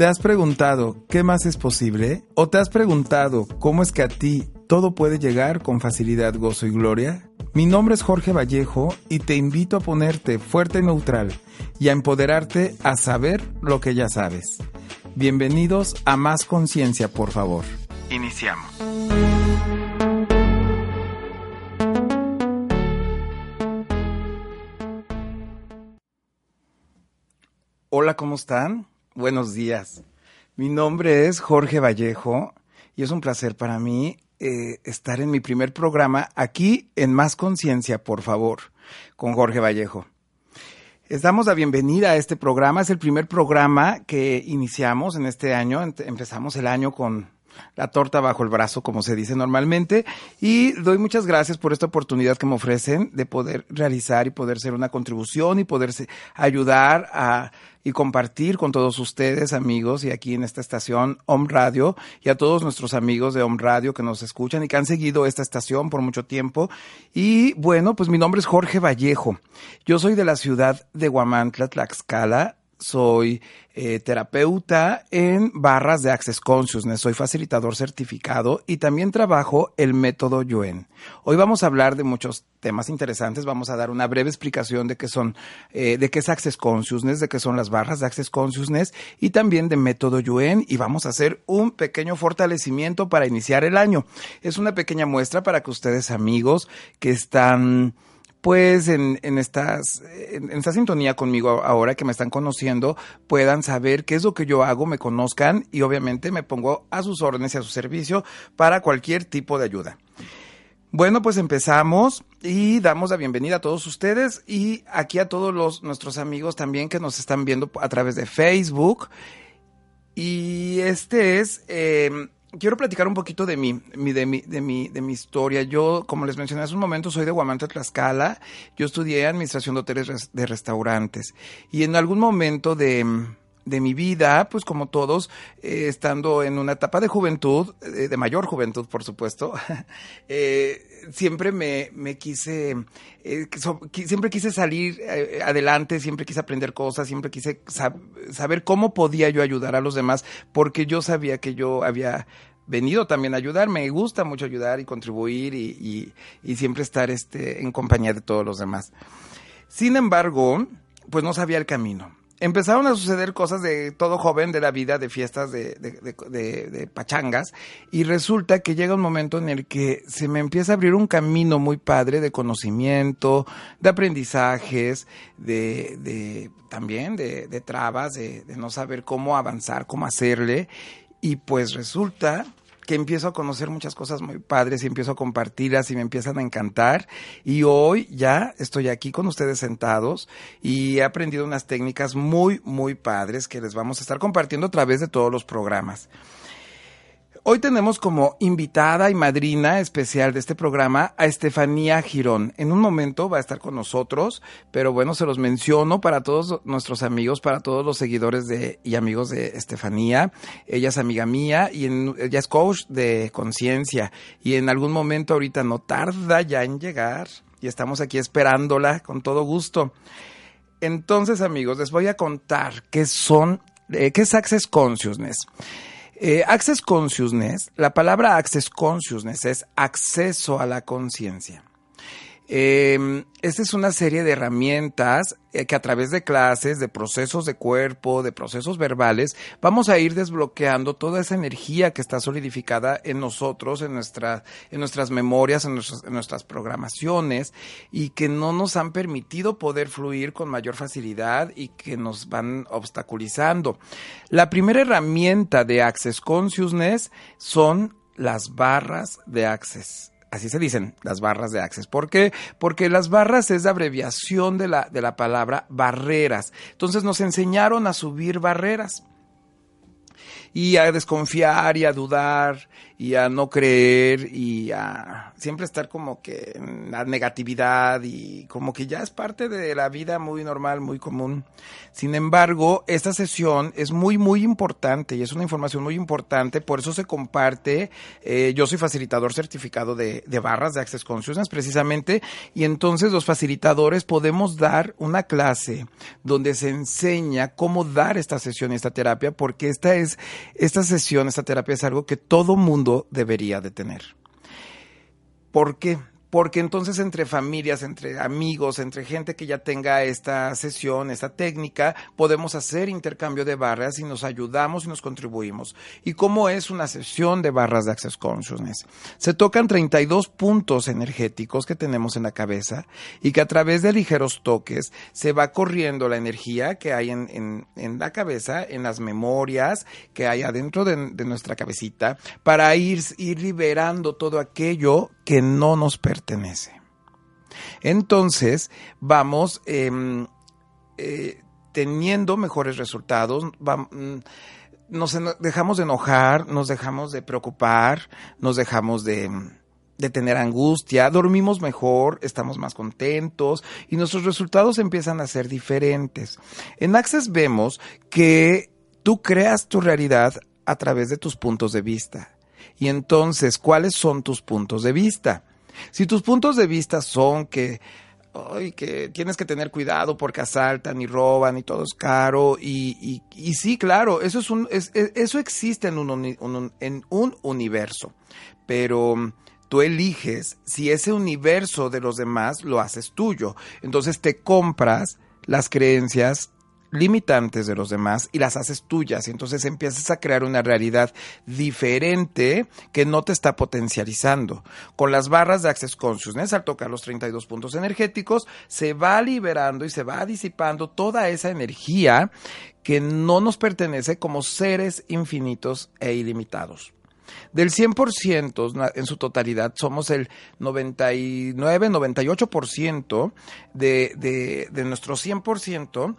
¿Te has preguntado qué más es posible? ¿O te has preguntado cómo es que a ti todo puede llegar con facilidad, gozo y gloria? Mi nombre es Jorge Vallejo y te invito a ponerte fuerte y neutral y a empoderarte a saber lo que ya sabes. Bienvenidos a Más Conciencia, por favor. Iniciamos. Hola, ¿cómo están? Buenos días. Mi nombre es Jorge Vallejo y es un placer para mí eh, estar en mi primer programa aquí en Más Conciencia, por favor, con Jorge Vallejo. Estamos la bienvenida a este programa. Es el primer programa que iniciamos en este año. Empezamos el año con la torta bajo el brazo, como se dice normalmente. Y doy muchas gracias por esta oportunidad que me ofrecen de poder realizar y poder ser una contribución y poderse ayudar a y compartir con todos ustedes, amigos, y aquí en esta estación Om Radio, y a todos nuestros amigos de Om Radio que nos escuchan y que han seguido esta estación por mucho tiempo. Y bueno, pues mi nombre es Jorge Vallejo. Yo soy de la ciudad de Huamantla, Tlaxcala, soy eh, terapeuta en barras de Access Consciousness, soy facilitador certificado y también trabajo el método Yuen. Hoy vamos a hablar de muchos temas interesantes, vamos a dar una breve explicación de qué son, eh, de qué es Access Consciousness, de qué son las barras de Access Consciousness y también de método Yuen y vamos a hacer un pequeño fortalecimiento para iniciar el año. Es una pequeña muestra para que ustedes amigos que están pues en, estas, en, esta sintonía conmigo ahora que me están conociendo, puedan saber qué es lo que yo hago, me conozcan y obviamente me pongo a sus órdenes y a su servicio para cualquier tipo de ayuda. Bueno, pues empezamos y damos la bienvenida a todos ustedes y aquí a todos los, nuestros amigos también que nos están viendo a través de Facebook. Y este es eh, quiero platicar un poquito de mí, de mi, de mi, de mi historia. Yo, como les mencioné hace un momento, soy de Guamantla, Tlaxcala. Yo estudié administración de hoteles de restaurantes. Y en algún momento de, de mi vida, pues como todos, eh, estando en una etapa de juventud, eh, de mayor juventud, por supuesto, eh, siempre me, me quise, siempre quise salir adelante, siempre quise aprender cosas, siempre quise saber cómo podía yo ayudar a los demás, porque yo sabía que yo había venido también a ayudar, me gusta mucho ayudar y contribuir y, y, y siempre estar este, en compañía de todos los demás. Sin embargo, pues no sabía el camino empezaron a suceder cosas de todo joven de la vida, de fiestas, de, de, pachangas, y resulta que llega un momento en el que se me empieza a abrir un camino muy padre de conocimiento, de aprendizajes, de, también de trabas, de no saber cómo avanzar, cómo hacerle, y pues resulta que empiezo a conocer muchas cosas muy padres y empiezo a compartirlas y me empiezan a encantar. Y hoy ya estoy aquí con ustedes sentados y he aprendido unas técnicas muy, muy padres que les vamos a estar compartiendo a través de todos los programas. Hoy tenemos como invitada y madrina especial de este programa a Estefanía Girón. En un momento va a estar con nosotros, pero bueno, se los menciono para todos nuestros amigos, para todos los seguidores de, y amigos de Estefanía. Ella es amiga mía y ella es coach de conciencia y en algún momento ahorita no tarda ya en llegar y estamos aquí esperándola con todo gusto. Entonces, amigos, les voy a contar qué son, eh, qué es Access Consciousness. Eh, access Consciousness, la palabra Access Consciousness es acceso a la conciencia. Eh, esta es una serie de herramientas eh, que a través de clases, de procesos de cuerpo, de procesos verbales, vamos a ir desbloqueando toda esa energía que está solidificada en nosotros, en, en nuestras memorias, en, en nuestras programaciones y que no nos han permitido poder fluir con mayor facilidad y que nos van obstaculizando. La primera herramienta de Access Consciousness son las barras de Access así se dicen las barras de Access. ¿Por qué? Porque las barras es la abreviación de la, de la palabra barreras. Entonces nos enseñaron a subir barreras y a desconfiar y a dudar y a no creer y a siempre estar como que en la negatividad y como que ya es parte de la vida muy normal, muy común. Sin embargo, esta sesión es muy, muy importante y es una información muy importante, por eso se comparte. Eh, yo soy facilitador certificado de, de barras de Access Consciousness precisamente y entonces los facilitadores podemos dar una clase donde se enseña cómo dar esta sesión y esta terapia porque esta es, esta sesión, esta terapia es algo que todo mundo debería de tener. ¿Por qué? Porque entonces entre familias, entre amigos, entre gente que ya tenga esta sesión, esta técnica, podemos hacer intercambio de barras y nos ayudamos y nos contribuimos. ¿Y cómo es una sesión de barras de Access Consciousness? Se tocan 32 puntos energéticos que tenemos en la cabeza y que a través de ligeros toques se va corriendo la energía que hay en, la cabeza, en las memorias que hay adentro de, nuestra cabecita, para ir, ir liberando todo aquello que no nos pertenece. Entonces, vamos em, eh, teniendo mejores resultados, mm, nos dejamos de enojar, nos dejamos de preocupar, nos dejamos de, de tener angustia, dormimos mejor, estamos más contentos y nuestros resultados empiezan a ser diferentes. En Access vemos que tú creas tu realidad a través de tus puntos de vista. Y entonces, ¿cuáles son tus puntos de vista? Si tus puntos de vista son que, que tienes que tener cuidado porque asaltan y roban y todo es caro, y, y, sí, claro, eso, es un, eso existe en un, en un universo, pero tú eliges si ese universo de los demás lo haces tuyo. Entonces te compras las creencias limitantes de los demás y las haces tuyas. Y entonces empiezas a crear una realidad diferente que no te está potencializando. Con las barras de Access Consciousness, al tocar los 32 puntos energéticos, se va liberando y se va disipando toda esa energía que no nos pertenece como seres infinitos e ilimitados. Del 100% en su totalidad, somos el 99, 98% de, de, de nuestro 100%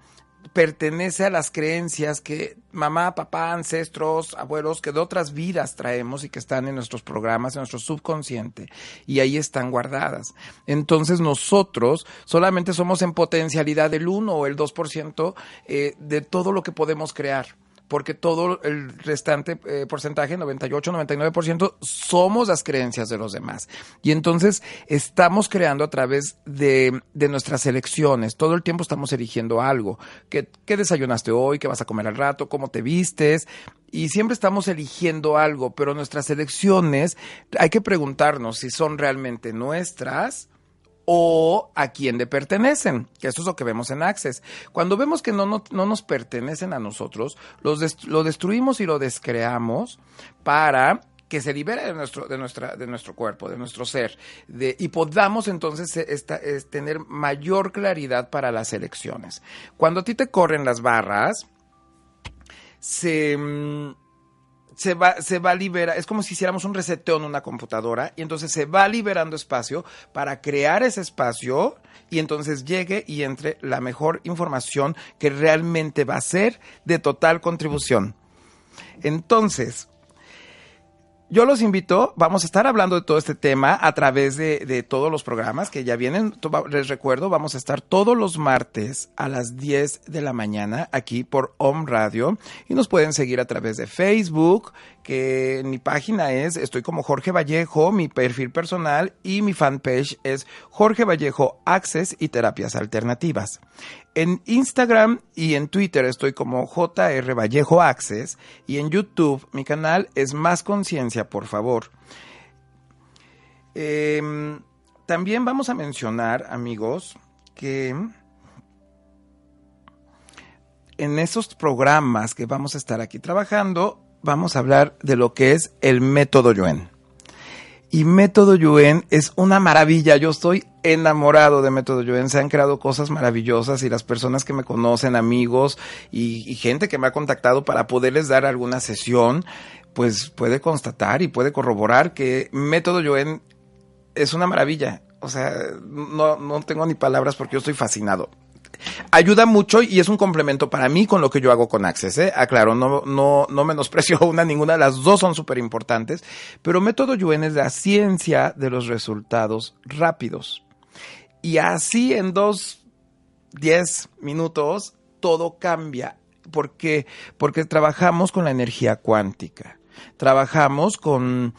pertenece a las creencias que mamá, papá, ancestros, abuelos, que de otras vidas traemos y que están en nuestros programas, en nuestro subconsciente, y ahí están guardadas. Entonces nosotros solamente somos en potencialidad el 1 o el 2% eh, de todo lo que podemos crear porque todo el restante eh, porcentaje, 98, 99%, somos las creencias de los demás. Y entonces estamos creando a través de, nuestras elecciones. Todo el tiempo estamos eligiendo algo. ¿Qué, ¿Qué desayunaste hoy? ¿Qué vas a comer al rato? ¿Cómo te vistes? y siempre estamos eligiendo algo, pero nuestras elecciones hay que preguntarnos si son realmente nuestras o a quién le pertenecen, que eso es lo que vemos en Access. Cuando vemos que no, no, nos pertenecen a nosotros, los lo destruimos y lo descreamos para que se libere de nuestro, de nuestra, de nuestro cuerpo, de nuestro ser, de, y podamos entonces eh, esta, es, tener mayor claridad para las elecciones. Cuando a ti te corren las barras, se, mm, se va, se va a liberar, es como si hiciéramos un reseteo en una computadora y entonces se va liberando espacio para crear ese espacio y entonces llegue y entre la mejor información que realmente va a ser de total contribución. Entonces, yo los invito, vamos a estar hablando de todo este tema a través de, todos los programas que ya vienen. Les recuerdo, vamos a estar todos los martes a las 10 de la mañana aquí por Home Radio y nos pueden seguir a través de Facebook, que mi página es, estoy como Jorge Vallejo, mi perfil personal y mi fanpage es Jorge Vallejo Access y Terapias Alternativas. En Instagram y en Twitter estoy como JR Vallejo Access y en YouTube mi canal es Más Conciencia, por favor. Em, también vamos a mencionar, amigos, que en esos programas que vamos a estar aquí trabajando, vamos a hablar de lo que es el método Yuen. Y Método Yuen es una maravilla. Yo estoy enamorado de Método Yuen. Se han creado cosas maravillosas y las personas que me conocen, amigos y, gente que me ha contactado para poderles dar alguna sesión, pues puede constatar y puede corroborar que Método Yuen es una maravilla. O sea, no, no tengo ni palabras porque yo estoy fascinado. Ayuda mucho y es un complemento para mí con lo que yo hago con Access. ¿eh? Aclaro, no, no, no menosprecio una, ninguna, las dos son súper importantes, pero método Yuen es la ciencia de los resultados rápidos. Y así en dos, diez minutos, todo cambia. ¿Por qué? Porque trabajamos con la energía cuántica. Trabajamos con...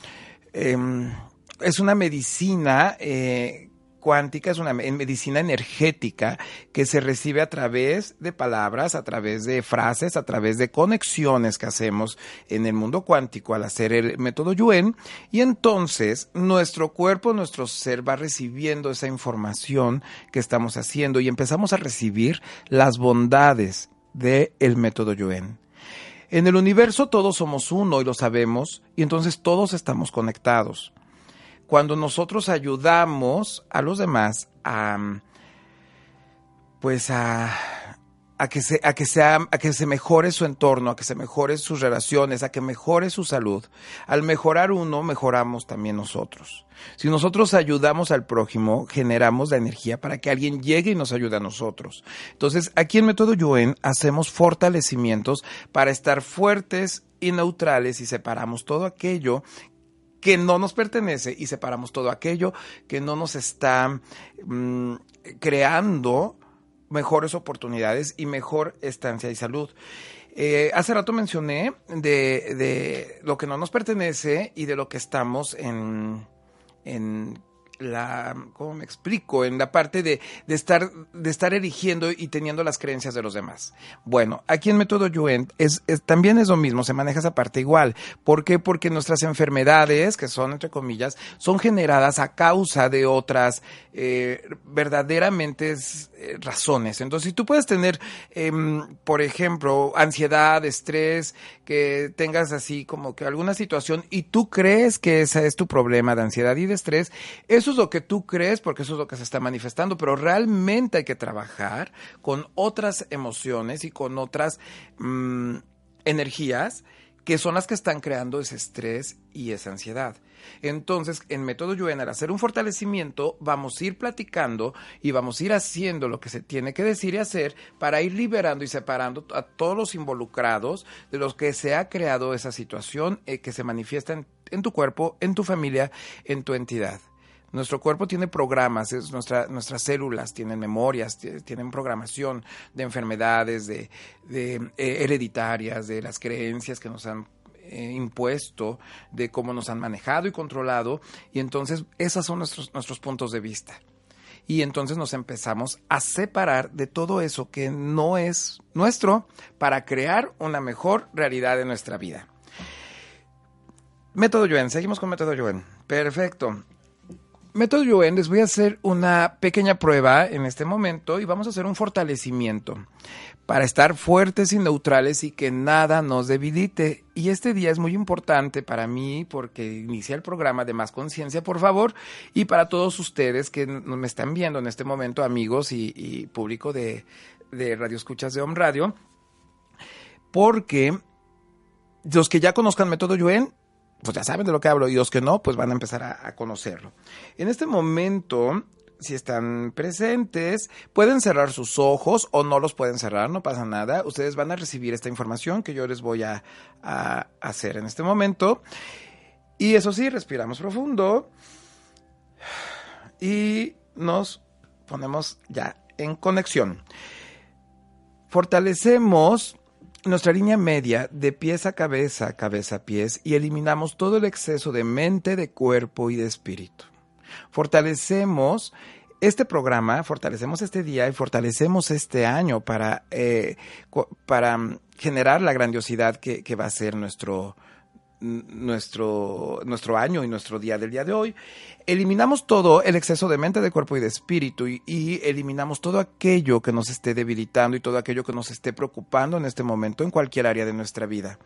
Em, es una medicina eh, cuántica, es una medicina energética que se recibe a través de palabras, a través de frases, a través de conexiones que hacemos en el mundo cuántico al hacer el método Yuen. Y entonces nuestro cuerpo, nuestro ser va recibiendo esa información que estamos haciendo y empezamos a recibir las bondades del el método Yuen. En el universo todos somos uno y lo sabemos, y entonces todos estamos conectados cuando nosotros ayudamos a los demás a pues a, que se, a que a que se mejore su entorno, a que se mejore sus relaciones, a que mejore su salud. Al mejorar uno, mejoramos también nosotros. Si nosotros ayudamos al prójimo, generamos la energía para que alguien llegue y nos ayude a nosotros. Entonces, aquí en Método Yuen hacemos fortalecimientos para estar fuertes y neutrales y separamos todo aquello que no nos pertenece y separamos todo aquello que no nos está mm, creando mejores oportunidades y mejor estancia y salud. Eh, hace rato mencioné de, de, lo que no nos pertenece y de lo que estamos en, en la, ¿cómo me explico? En la parte de, de, estar, de estar eligiendo y teniendo las creencias de los demás. Bueno, aquí en Método Yuen es, también es lo mismo, se maneja esa parte igual. ¿Por qué? Porque nuestras enfermedades, que son entre comillas, son generadas a causa de otras eh, verdaderamente eh, razones. Entonces, si tú puedes tener, em, por ejemplo, ansiedad, estrés, que tengas así como que alguna situación y tú crees que ese es tu problema de ansiedad y de estrés, eso es lo que tú crees porque eso es lo que se está manifestando, pero realmente hay que trabajar con otras emociones y con otras mm, energías que son las que están creando ese estrés y esa ansiedad. Entonces, en Método Yuen, al hacer un fortalecimiento, vamos a ir platicando y vamos a ir haciendo lo que se tiene que decir y hacer para ir liberando y separando a todos los involucrados de los que se ha creado esa situación eh, que se manifiesta en tu cuerpo, en tu familia, en tu entidad. Nuestro cuerpo tiene programas, es nuestra, nuestras células tienen memorias, tienen programación de enfermedades, de, de eh, hereditarias, de las creencias que nos han eh, impuesto, de cómo nos han manejado y controlado. Y entonces, esos son nuestros, nuestros puntos de vista. Y entonces nos empezamos a separar de todo eso que no es nuestro para crear una mejor realidad de nuestra vida. Método Yuen, seguimos con Método Yuen. Perfecto. Método Yuen, les voy a hacer una pequeña prueba en este momento y vamos a hacer un fortalecimiento para estar fuertes y neutrales y que nada nos debilite. Y este día es muy importante para mí porque inicia el programa de Más Conciencia, por favor, y para todos ustedes que me están viendo en este momento, amigos y, público de, de Radio Escuchas de Home Radio, porque los que ya conozcan Método Yuen pues ya saben de lo que hablo y los que no, pues van a empezar a, conocerlo. En este momento, si están presentes, pueden cerrar sus ojos o no los pueden cerrar, no pasa nada. Ustedes van a recibir esta información que yo les voy a, a hacer en este momento. Y eso sí, respiramos profundo y nos ponemos ya en conexión. Fortalecemos nuestra línea media de pies a cabeza, cabeza a pies y eliminamos todo el exceso de mente, de cuerpo y de espíritu. Fortalecemos este programa, fortalecemos este día y fortalecemos este año para, eh, para generar la grandiosidad que va a ser nuestro, nuestro, nuestro año y nuestro día del día de hoy, eliminamos todo el exceso de mente, de cuerpo y de espíritu y, eliminamos todo aquello que nos esté debilitando y todo aquello que nos esté preocupando en este momento en cualquier área de nuestra vida.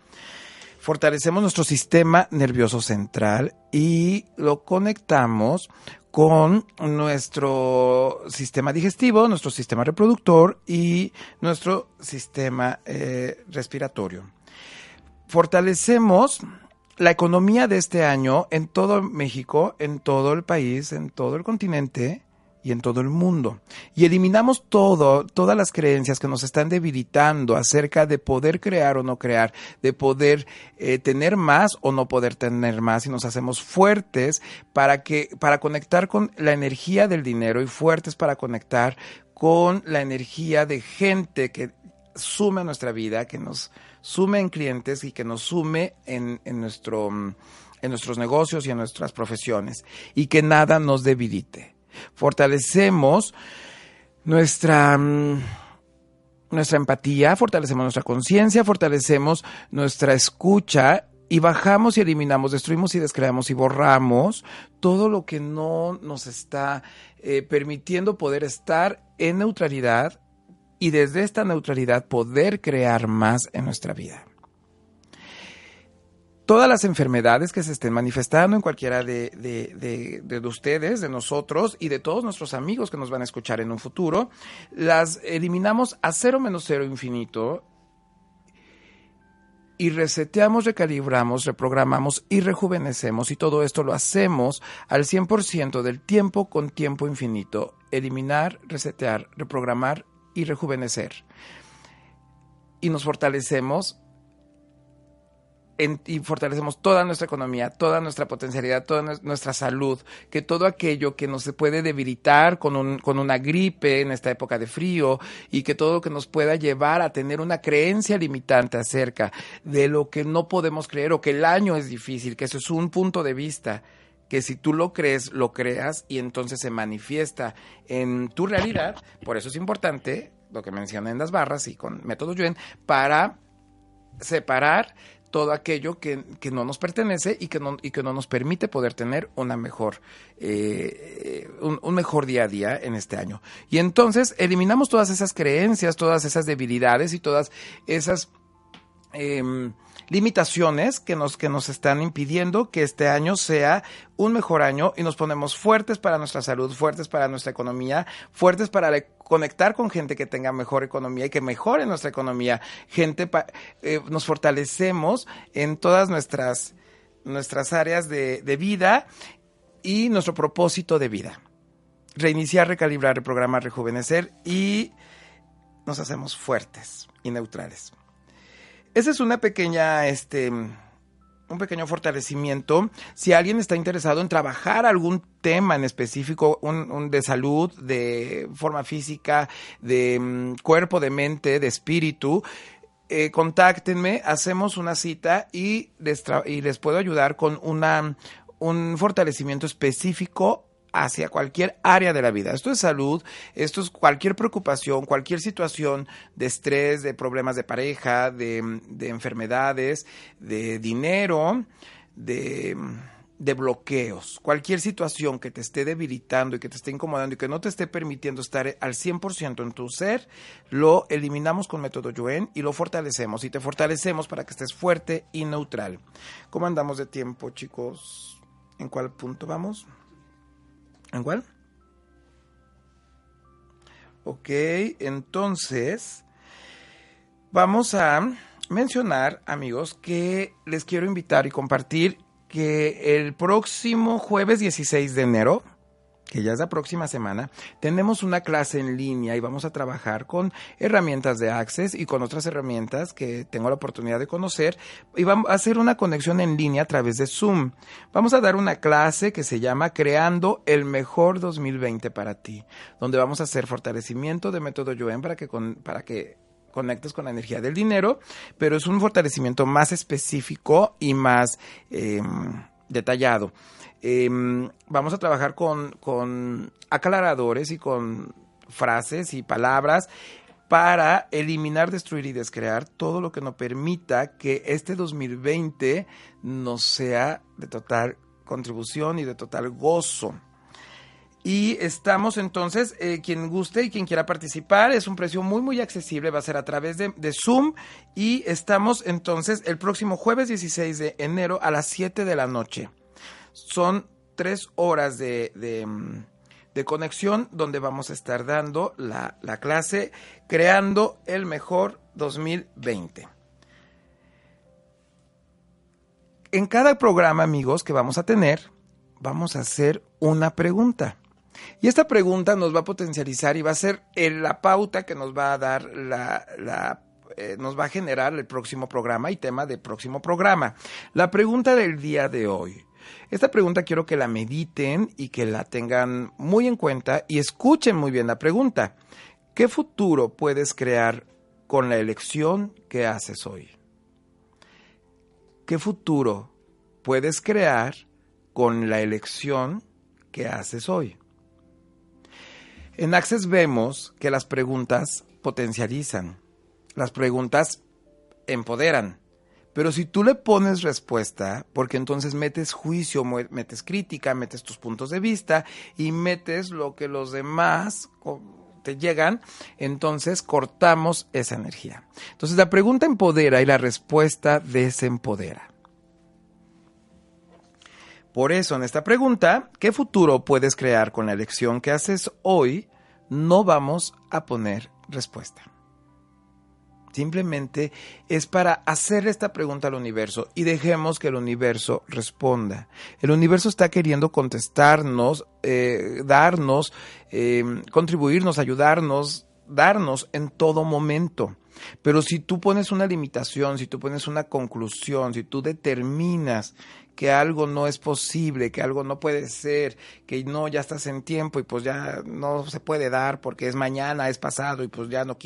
Fortalecemos nuestro sistema nervioso central y lo conectamos con nuestro sistema digestivo, nuestro sistema reproductor y nuestro sistema eh, respiratorio. Fortalecemos la economía de este año en todo México, en todo el país, en todo el continente y en todo el mundo. Y eliminamos todo, todas las creencias que nos están debilitando acerca de poder crear o no crear, de poder eh, tener más o no poder tener más y nos hacemos fuertes para que, para conectar con la energía del dinero y fuertes para conectar con la energía de gente que sume a nuestra vida, que nos sume en clientes y que nos sume en, en nuestro, en nuestros negocios y en nuestras profesiones y que nada nos debilite. Fortalecemos nuestra, mm, nuestra empatía, fortalecemos nuestra conciencia, fortalecemos nuestra escucha y bajamos y eliminamos, destruimos y descreamos y borramos todo lo que no nos está eh, permitiendo poder estar en neutralidad y desde esta neutralidad poder crear más en nuestra vida todas las enfermedades que se estén manifestando en cualquiera de, de, ustedes, de nosotros y de todos nuestros amigos que nos van a escuchar en un futuro, las eliminamos a cero menos cero infinito y reseteamos, recalibramos, reprogramamos y rejuvenecemos y todo esto lo hacemos al 100% del tiempo con tiempo infinito. Eliminar, resetear, reprogramar y rejuvenecer. Y nos fortalecemos y fortalecemos toda nuestra economía, toda nuestra potencialidad, toda nuestra salud, que todo aquello que nos puede debilitar con, un, con una gripe en esta época de frío y que todo lo que nos pueda llevar a tener una creencia limitante acerca de lo que no podemos creer o que el año es difícil, que eso es un punto de vista que si tú lo crees, lo creas y entonces se manifiesta en tu realidad. Por eso es importante lo que mencioné en las barras y con método Yuen para separar todo aquello que, no nos pertenece y que no, y que no nos permite poder tener una mejor, eh, un, mejor día a día en este año. Y entonces eliminamos todas esas creencias, todas esas debilidades y todas esas em, limitaciones que nos, que nos están impidiendo que este año sea un mejor año y nos ponemos fuertes para nuestra salud, fuertes para nuestra economía, fuertes para conectar con gente que tenga mejor economía y que mejore nuestra economía. Gente, eh, nos fortalecemos en todas nuestras, nuestras áreas de, de vida y nuestro propósito de vida. Reiniciar, recalibrar, reprogramar, rejuvenecer y nos hacemos fuertes y neutrales. Esa es una pequeña, este, un pequeño fortalecimiento. Si alguien está interesado en trabajar algún tema en específico, un, de salud, de forma física, de mm, cuerpo, de mente, de espíritu, eh, contáctenme, hacemos una cita y les, y les puedo ayudar con una, un fortalecimiento específico hacia cualquier área de la vida. Esto es salud, esto es cualquier preocupación, cualquier situación de estrés, de problemas de pareja, de, enfermedades, de dinero, de, de bloqueos. Cualquier situación que te esté debilitando y que te esté incomodando y que no te esté permitiendo estar al 100% en tu ser, lo eliminamos con método Yuen y lo fortalecemos. Y te fortalecemos para que estés fuerte y neutral. ¿Cómo andamos de tiempo, chicos? ¿En cuál punto vamos? ¿En cuál? Ok, entonces vamos a mencionar, amigos, que les quiero invitar y compartir que el próximo jueves 16 de enero, que ya es la próxima semana, tenemos una clase en línea y vamos a trabajar con herramientas de Access y con otras herramientas que tengo la oportunidad de conocer y vamos a hacer una conexión en línea a través de Zoom. Vamos a dar una clase que se llama Creando el mejor 2020 para ti, donde vamos a hacer fortalecimiento de método Yoen para que, para que conectes con la energía del dinero, pero es un fortalecimiento más específico y más em, detallado. Em, vamos a trabajar con, aclaradores y con frases y palabras para eliminar, destruir y descrear todo lo que nos permita que este 2020 nos sea de total contribución y de total gozo. Y estamos entonces, eh, quien guste y quien quiera participar, es un precio muy, muy accesible, va a ser a través de, de, Zoom. Y estamos entonces el próximo jueves 16 de enero a las 7 de la noche. Son tres horas de, mm, conexión donde vamos a estar dando la, la clase Creando el Mejor 2020. En cada programa, amigos, que vamos a tener, vamos a hacer una pregunta. Y esta pregunta nos va a potencializar y va a ser la pauta que nos va a dar la, eh, nos va a generar el próximo programa y tema del próximo programa. La pregunta del día de hoy. Esta pregunta quiero que la mediten y que la tengan muy en cuenta y escuchen muy bien la pregunta. ¿Qué futuro puedes crear con la elección que haces hoy? ¿Qué futuro puedes crear con la elección que haces hoy? En Access vemos que las preguntas potencializan, las preguntas empoderan, pero si tú le pones respuesta, porque entonces metes juicio, metes crítica, metes tus puntos de vista y metes lo que los demás te llegan, entonces cortamos esa energía. Entonces la pregunta empodera y la respuesta desempodera. Por eso en esta pregunta, ¿qué futuro puedes crear con la elección que haces hoy? No vamos a poner respuesta. Simplemente es para hacer esta pregunta al universo y dejemos que el universo responda. El universo está queriendo contestarnos, eh, darnos, eh, contribuirnos, ayudarnos, darnos en todo momento. Pero si tú pones una limitación, si tú pones una conclusión, si tú determinas que algo no es posible, que algo no puede ser, que no, ya estás en tiempo y pues ya no se puede dar porque es mañana, es pasado y pues ya no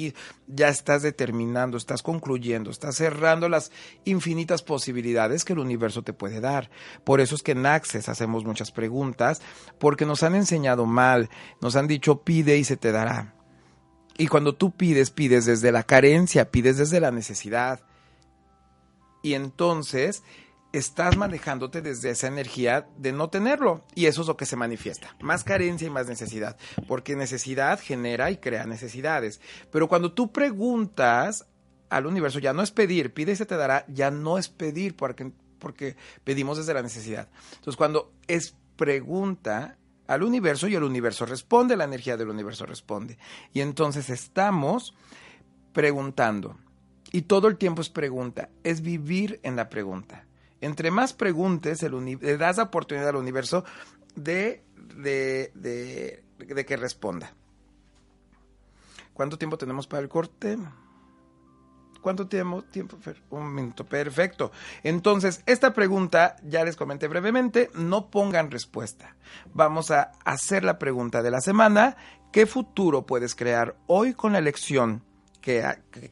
ya estás determinando, estás concluyendo, estás cerrando las infinitas posibilidades que el universo te puede dar. Por eso es que en Access hacemos muchas preguntas, porque nos han enseñado mal, nos han dicho pide y se te dará. Y cuando tú pides, pides desde la carencia, pides desde la necesidad. Y entonces estás manejándote desde esa energía de no tenerlo. Y eso es lo que se manifiesta. Más carencia y más necesidad. Porque necesidad genera y crea necesidades. Pero cuando tú preguntas al universo, ya no es pedir, pide y se te dará, ya no es pedir porque, porque pedimos desde la necesidad. Entonces cuando es pregunta al universo y el universo responde, la energía del universo responde. Y entonces estamos preguntando. Y todo el tiempo es pregunta, es vivir en la pregunta entre más preguntes, le das la oportunidad al universo de, de, de, que responda. ¿Cuánto tiempo tenemos para el corte? ¿Cuánto tiempo? tiempo? Un minuto, perfecto. Entonces, esta pregunta ya les comenté brevemente, no pongan respuesta. Vamos a hacer la pregunta de la semana. ¿Qué futuro puedes crear hoy con la elección que,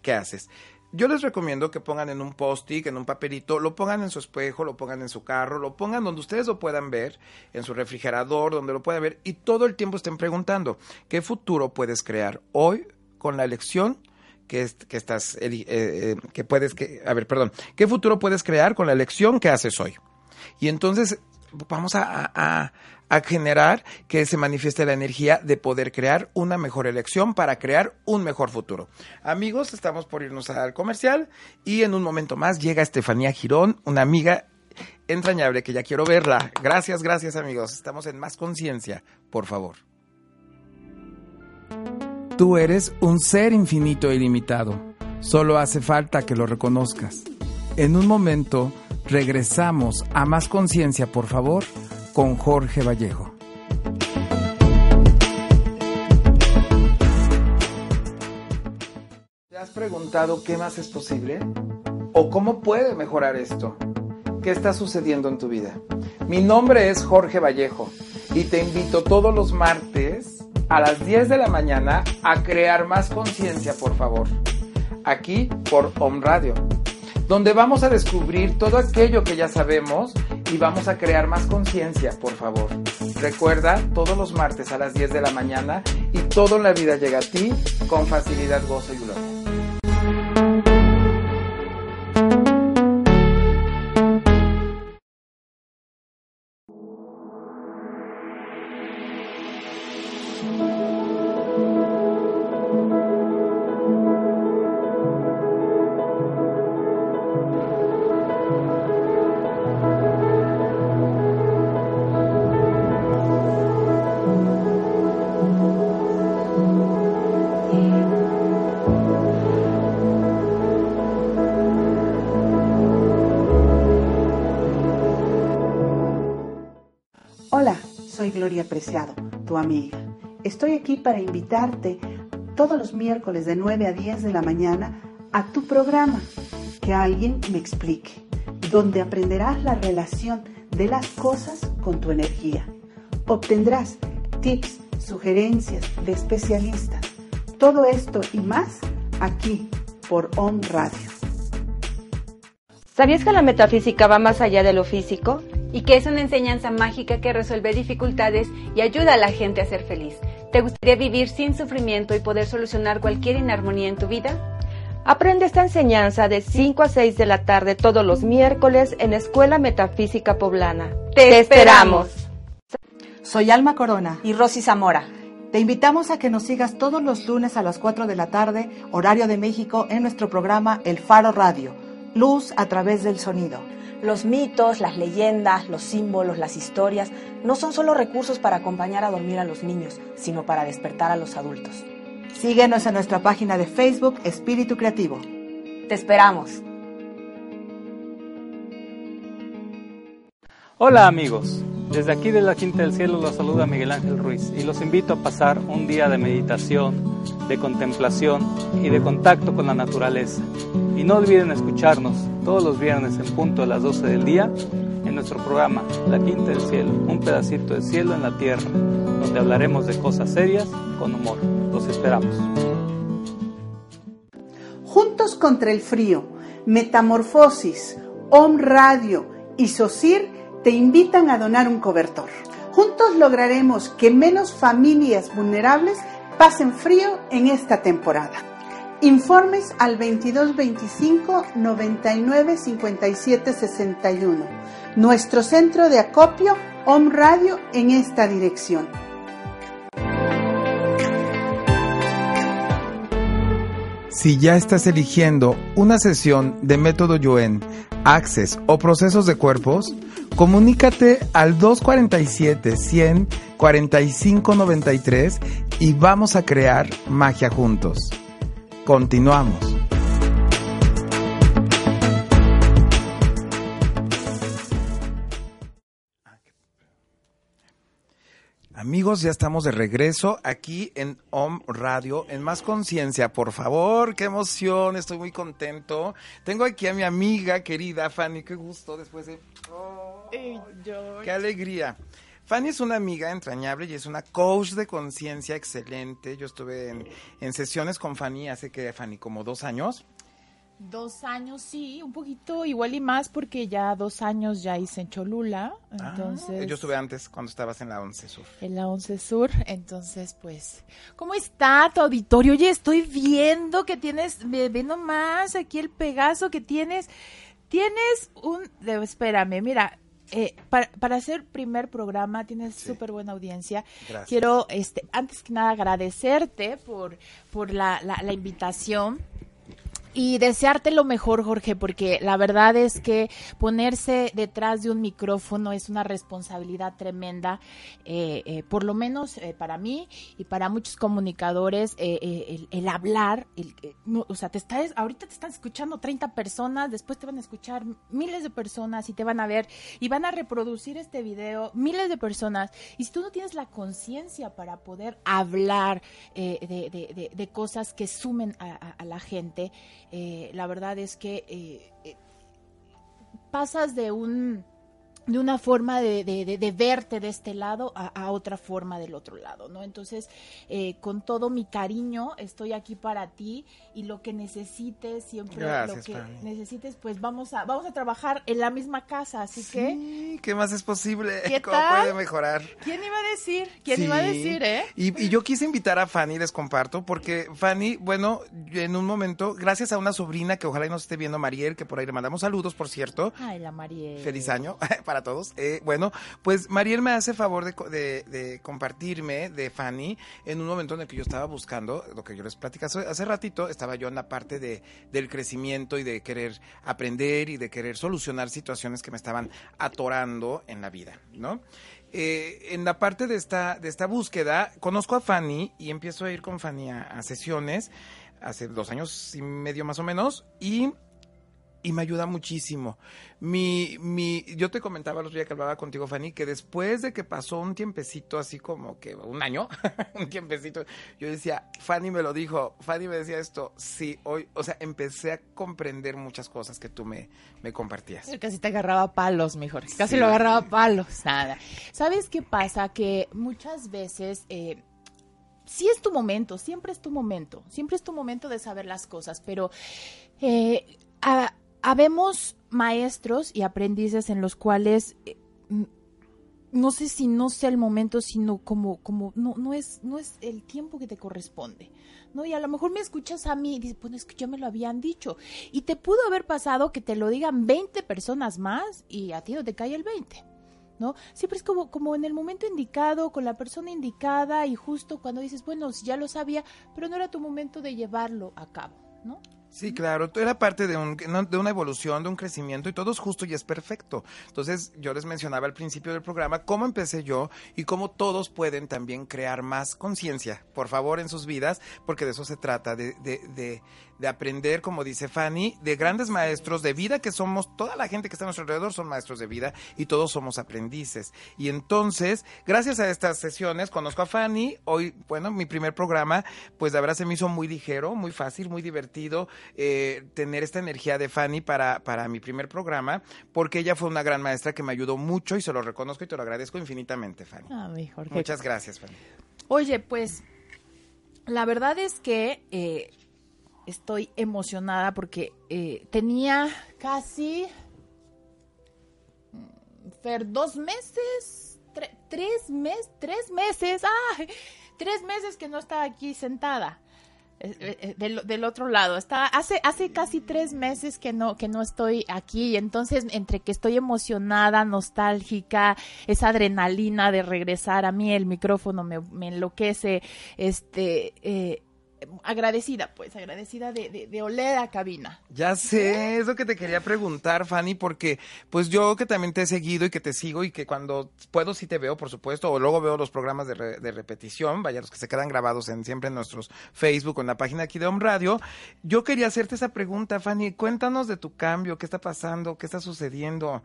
que haces? Yo les recomiendo que pongan en un post-it, en un papelito, lo pongan en su espejo, lo pongan en su carro, lo pongan donde ustedes lo puedan ver, en su refrigerador, donde lo puedan ver, y todo el tiempo estén preguntando, ¿qué futuro puedes crear hoy con la elección que, que estás, eh, eh, que puedes, que, a ver, perdón, ¿qué futuro puedes crear con la elección que haces hoy? Y entonces vamos a, generar que se manifieste la energía de poder crear una mejor elección para crear un mejor futuro. Amigos, estamos por irnos al comercial y en un momento más llega Estefanía Girón, una amiga entrañable que ya quiero verla. Gracias, gracias amigos. Estamos en más conciencia, por favor. Tú eres un ser infinito e ilimitado. Solo hace falta que lo reconozcas. En un momento regresamos a más conciencia, por favor con Jorge Vallejo. ¿Te has preguntado qué más es posible? ¿O cómo puede mejorar esto? ¿Qué está sucediendo en tu vida? Mi nombre es Jorge Vallejo y te invito todos los martes a las 10 de la mañana a crear más conciencia, por favor. Aquí por Home Radio, donde vamos a descubrir todo aquello que ya sabemos y vamos a crear más conciencia, por favor. Recuerda, todos los martes a las 10 de la mañana y todo en la vida llega a ti con facilidad, gozo y gloria. Gloria Preciado, tu amiga. Estoy aquí para invitarte todos los miércoles de 9 a 10 de la mañana a tu programa, que alguien me explique, donde aprenderás la relación de las cosas con tu energía. Obtendrás tips, sugerencias de especialistas. Todo esto y más aquí por On Radio. ¿Sabías que la metafísica va más allá de lo físico? Y que es una enseñanza mágica que resuelve dificultades y ayuda a la gente a ser feliz. ¿Te gustaría vivir sin sufrimiento y poder solucionar cualquier inarmonía en tu vida? Aprende esta enseñanza de 5 a 6 de la tarde todos los miércoles en Escuela Metafísica Poblana. ¡Te, esperamos! Soy Alma Corona y Rosy Zamora. Te invitamos a que nos sigas todos los lunes a las 4 de la tarde, horario de México, en nuestro programa El Faro Radio, Luz a través del sonido. Los mitos, las leyendas, los símbolos, las historias no son solo recursos para acompañar a dormir a los niños, sino para despertar a los adultos. Síguenos en nuestra página de Facebook Espíritu Creativo. Te esperamos. Hola amigos, desde aquí de la Quinta del Cielo los saluda Miguel Ángel Ruiz y los invito a pasar un día de meditación, de contemplación y de contacto con la naturaleza. Y no olviden escucharnos todos los viernes en punto a las 12 del día en nuestro programa La Quinta del Cielo, un pedacito de cielo en la tierra, donde hablaremos de cosas serias con humor. Los esperamos. Juntos contra el frío, Metamorfosis, Om Radio y SOCIR te invitan a donar un cobertor. Juntos lograremos que menos familias vulnerables pasen frío en esta temporada. Informes al 2225 99 57 61. Nuestro centro de acopio Om Radio en esta dirección. Si ya estás eligiendo una sesión de método Yuen, Access o procesos de cuerpos, comunícate al 247 100 45 93 y vamos a crear magia juntos. Continuamos. Amigos, ya estamos de regreso aquí en OM Radio, en Más Conciencia. Por favor, qué emoción, estoy muy contento. Tengo aquí a mi amiga querida Fanny, qué gusto después de... Oh, ¡Qué alegría! Fanny es una amiga entrañable y es una coach de conciencia excelente. Yo estuve en, en, sesiones con Fanny hace que, Fanny, como dos años. Dos años, sí, un poquito igual y más porque ya dos años ya hice en Cholula, Ah, entonces... yo estuve antes cuando estabas en la 11 Sur. En la 11 Sur, entonces pues... ¿Cómo está tu auditorio? Oye, estoy viendo que tienes, ve, nomás aquí el Pegaso que tienes, tienes un... espérame, mira, eh, para, para hacer primer programa tienes Sí. súper buena audiencia. Gracias. Quiero, este, antes que nada, agradecerte por, por la, la, la invitación. Y desearte lo mejor, Jorge, porque la verdad es que ponerse detrás de un micrófono es una responsabilidad tremenda, eh, eh, por lo menos eh, para mí y para muchos comunicadores, eh, eh, el, el hablar, el, eh, no, o sea, te estás, ahorita te están escuchando 30 personas, después te van a escuchar miles de personas y te van a ver y van a reproducir este video miles de personas. Y si tú no tienes la conciencia para poder hablar de, de- de- de cosas que sumen a la gente, eh, la verdad es que eh, eh, pasas de un de una forma de, de- de- verte de este lado a, a otra forma del otro lado, ¿no? Entonces, eh, con todo mi cariño, estoy aquí para ti y lo que necesites, siempre Gracias, lo que necesites, pues vamos a, vamos a trabajar en la misma casa, así que, Sí, ¿qué más es posible? ¿Qué ¿Cómo tal? puede mejorar? ¿quién iba a decir? ¿Quién Sí. iba a decir, eh? Y, y yo quise invitar a Fanny, les comparto, porque Fanny, bueno, en un momento, gracias a una sobrina que ojalá y nos esté viendo, Mariel, que por ahí le mandamos saludos, por cierto. Ay, la Mariel. Feliz año para todos. Eh, bueno, pues Mariel me hace favor de, co- de- de compartirme de Fanny en un momento en el que yo estaba buscando, lo que yo les platicé hace ratito, estaba yo en la parte de, del crecimiento y de querer aprender y de querer solucionar situaciones que me estaban atorando en la vida, ¿no? Eh, en la parte de esta, de esta búsqueda, conozco a Fanny y empiezo a ir con Fanny a, a sesiones hace dos años y medio más o menos y y me ayuda muchísimo. Mi, mi, yo te comentaba los días que hablaba contigo, Fanny, que después de que pasó un tiempecito, así como que un año, un tiempecito, yo decía, Fanny me lo dijo, Fanny me decía esto, sí, hoy, o sea, empecé a comprender muchas cosas que tú me, me compartías. Casi te agarraba palos, mejor, casi lo agarraba palos, nada. ¿Sabes qué pasa? Que muchas veces... Eh, sí es tu momento, siempre es tu momento, siempre es tu momento de saber las cosas, pero eh, habemos maestros y aprendices en los cuales eh, no sé si no sea el momento, sino como, como, no, no es, no es el tiempo que te corresponde. ¿No? Y a lo mejor me escuchas a mí y dices, pues es que ya me lo habían dicho. Y te pudo haber pasado que te lo digan 20 personas más y a ti no te cae el 20. ¿No? Siempre es como, como en el momento indicado, con la persona indicada y justo cuando dices, bueno, ya lo sabía, pero no era tu momento de llevarlo a cabo, ¿no? Sí, claro, era parte de, un, de una evolución, de un crecimiento y todo es justo y es perfecto. Entonces, yo les mencionaba al principio del programa cómo empecé yo y cómo todos pueden también crear más conciencia, por favor, en sus vidas, porque de eso se trata, de, de, de, de, aprender, como dice Fanny, de grandes maestros de vida que somos, toda la gente que está a nuestro alrededor son maestros de vida y todos somos aprendices. Y entonces, gracias a estas sesiones, conozco a Fanny, hoy, bueno, mi primer programa, pues de verdad se me hizo muy ligero, muy fácil, muy divertido eh, tener esta energía de Fanny para, para mi primer programa, porque ella fue una gran maestra que me ayudó mucho y se lo reconozco y te lo agradezco infinitamente, Fanny. Ah, Muchas gracias, Fanny. Oye, pues la verdad es que eh, estoy emocionada porque eh, tenía casi mm, Fer, dos meses, tres meses, tres meses, ah, tres meses que no estaba aquí sentada. Eh, eh, del, otro lado. Está, hace, hace casi tres meses que no, que no estoy aquí. Entonces, entre que estoy emocionada, nostálgica, esa adrenalina de regresar a mí, el micrófono me, me enloquece, este, agradecida, pues, agradecida de, de, oler a cabina. Ya sé, es lo que te quería preguntar, Fanny, porque pues yo que también te he seguido y que te sigo y que cuando puedo sí te veo, por supuesto, o luego veo los programas de, de repetición, vaya, los que se quedan grabados en siempre en nuestros Facebook en la página aquí de Home Radio, yo quería hacerte esa pregunta, Fanny, cuéntanos de tu cambio, qué está pasando, qué está sucediendo.